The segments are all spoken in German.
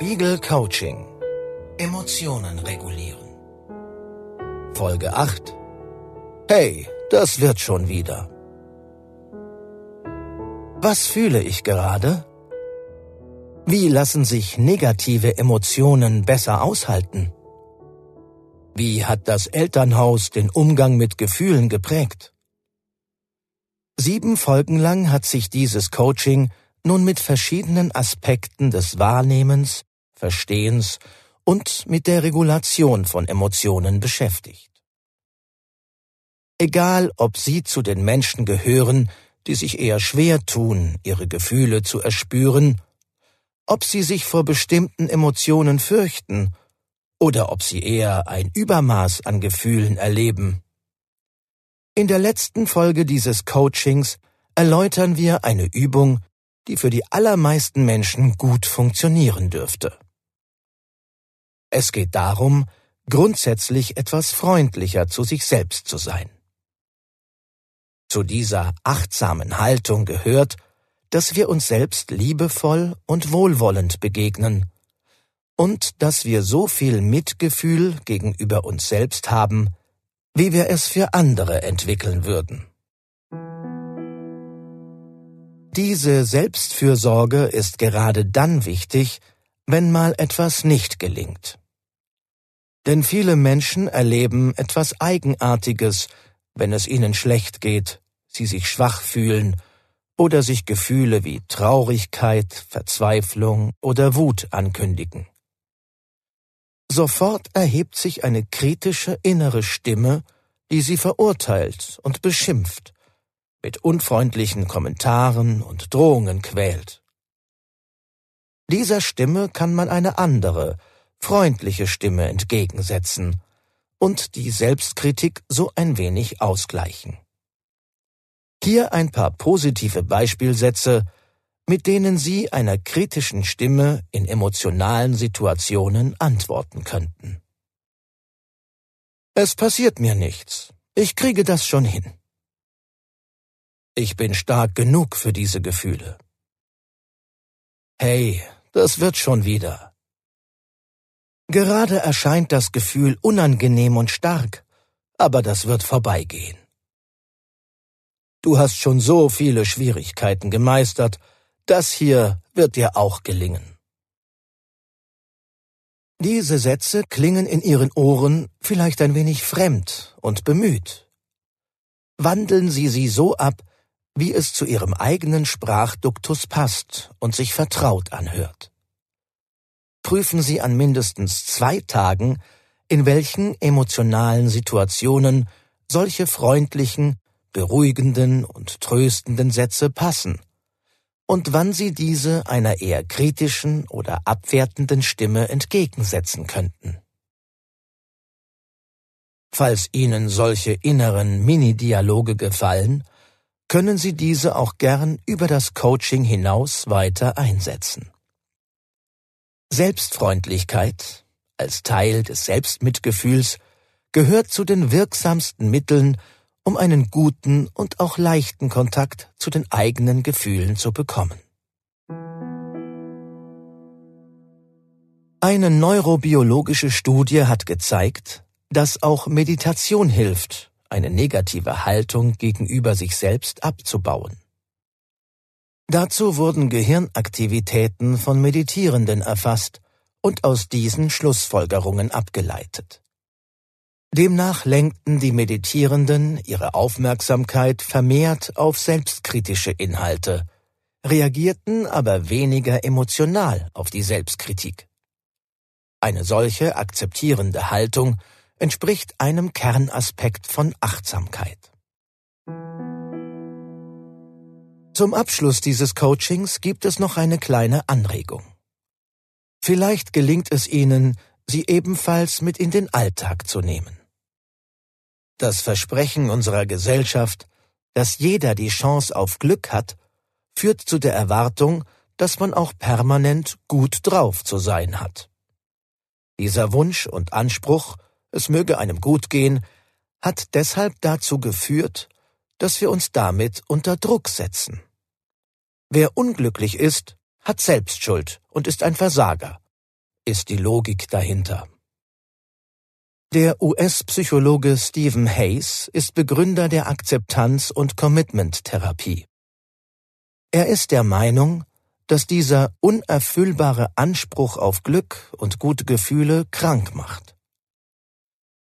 Spiegel Coaching Emotionen regulieren Folge 8 Hey, das wird schon wieder. Was fühle ich gerade? Wie lassen sich negative Emotionen besser aushalten? Wie hat das Elternhaus den Umgang mit Gefühlen geprägt? Sieben Folgen lang hat sich dieses Coaching nun mit verschiedenen Aspekten des Wahrnehmens, Verstehens und mit der Regulation von Emotionen beschäftigt. Egal, ob Sie zu den Menschen gehören, die sich eher schwer tun, ihre Gefühle zu erspüren, ob sie sich vor bestimmten Emotionen fürchten oder ob sie eher ein Übermaß an Gefühlen erleben. In der letzten Folge dieses Coachings erläutern wir eine Übung, die für die allermeisten Menschen gut funktionieren dürfte. Es geht darum, grundsätzlich etwas freundlicher zu sich selbst zu sein. Zu dieser achtsamen Haltung gehört, dass wir uns selbst liebevoll und wohlwollend begegnen und dass wir so viel Mitgefühl gegenüber uns selbst haben, wie wir es für andere entwickeln würden. Diese Selbstfürsorge ist gerade dann wichtig, wenn mal etwas nicht gelingt. Denn viele Menschen erleben etwas Eigenartiges, wenn es ihnen schlecht geht, sie sich schwach fühlen oder sich Gefühle wie Traurigkeit, Verzweiflung oder Wut ankündigen. Sofort erhebt sich eine kritische innere Stimme, die sie verurteilt und beschimpft mit unfreundlichen Kommentaren und Drohungen quält. Dieser Stimme kann man eine andere, freundliche Stimme entgegensetzen und die Selbstkritik so ein wenig ausgleichen. Hier ein paar positive Beispielsätze, mit denen Sie einer kritischen Stimme in emotionalen Situationen antworten könnten. Es passiert mir nichts. Ich kriege das schon hin. Ich bin stark genug für diese Gefühle. Hey, das wird schon wieder. Gerade erscheint das Gefühl unangenehm und stark, aber das wird vorbeigehen. Du hast schon so viele Schwierigkeiten gemeistert, das hier wird dir auch gelingen. Diese Sätze klingen in Ihren Ohren vielleicht ein wenig fremd und bemüht. Wandeln Sie sie so ab, wie es zu ihrem eigenen Sprachduktus passt und sich vertraut anhört. Prüfen Sie an mindestens zwei Tagen, in welchen emotionalen Situationen solche freundlichen, beruhigenden und tröstenden Sätze passen und wann Sie diese einer eher kritischen oder abwertenden Stimme entgegensetzen könnten. Falls Ihnen solche inneren Mini-Dialoge gefallen, können Sie diese auch gern über das Coaching hinaus weiter einsetzen. Selbstfreundlichkeit als Teil des Selbstmitgefühls gehört zu den wirksamsten Mitteln, um einen guten und auch leichten Kontakt zu den eigenen Gefühlen zu bekommen. Eine neurobiologische Studie hat gezeigt, dass auch Meditation hilft, eine negative Haltung gegenüber sich selbst abzubauen. Dazu wurden Gehirnaktivitäten von Meditierenden erfasst und aus diesen Schlussfolgerungen abgeleitet. Demnach lenkten die Meditierenden ihre Aufmerksamkeit vermehrt auf selbstkritische Inhalte, reagierten aber weniger emotional auf die Selbstkritik. Eine solche akzeptierende Haltung entspricht einem Kernaspekt von Achtsamkeit. Zum Abschluss dieses Coachings gibt es noch eine kleine Anregung. Vielleicht gelingt es Ihnen, sie ebenfalls mit in den Alltag zu nehmen. Das Versprechen unserer Gesellschaft, dass jeder die Chance auf Glück hat, führt zu der Erwartung, dass man auch permanent gut drauf zu sein hat. Dieser Wunsch und Anspruch es möge einem gut gehen, hat deshalb dazu geführt, dass wir uns damit unter Druck setzen. Wer unglücklich ist, hat Selbstschuld und ist ein Versager ist die Logik dahinter. Der US-Psychologe Stephen Hayes ist Begründer der Akzeptanz- und Commitment-Therapie. Er ist der Meinung, dass dieser unerfüllbare Anspruch auf Glück und gute Gefühle krank macht.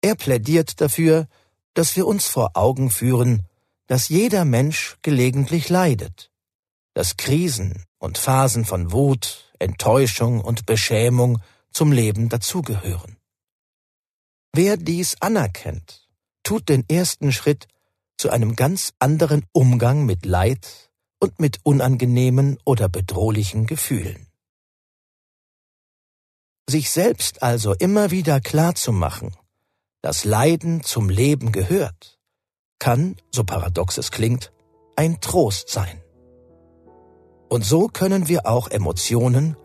Er plädiert dafür, dass wir uns vor Augen führen, dass jeder Mensch gelegentlich leidet, dass Krisen und Phasen von Wut, Enttäuschung und Beschämung zum Leben dazugehören. Wer dies anerkennt, tut den ersten Schritt zu einem ganz anderen Umgang mit Leid und mit unangenehmen oder bedrohlichen Gefühlen. Sich selbst also immer wieder klar zu machen, dass Leiden zum Leben gehört, kann, so paradox es klingt, ein Trost sein. Und so können wir auch Emotionen,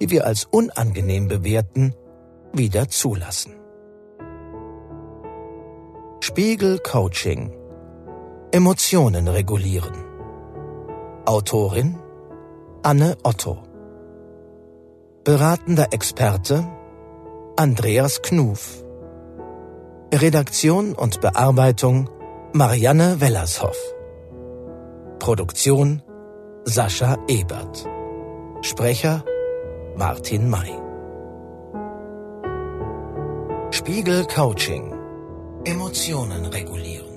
die wir als unangenehm bewerten, wieder zulassen. Spiegel Coaching Emotionen regulieren. Autorin Anne Otto. Beratender Experte Andreas Knuf Redaktion und Bearbeitung Marianne Wellershoff. Produktion Sascha Ebert. Sprecher Martin May. Spiegel Coaching. Emotionen regulieren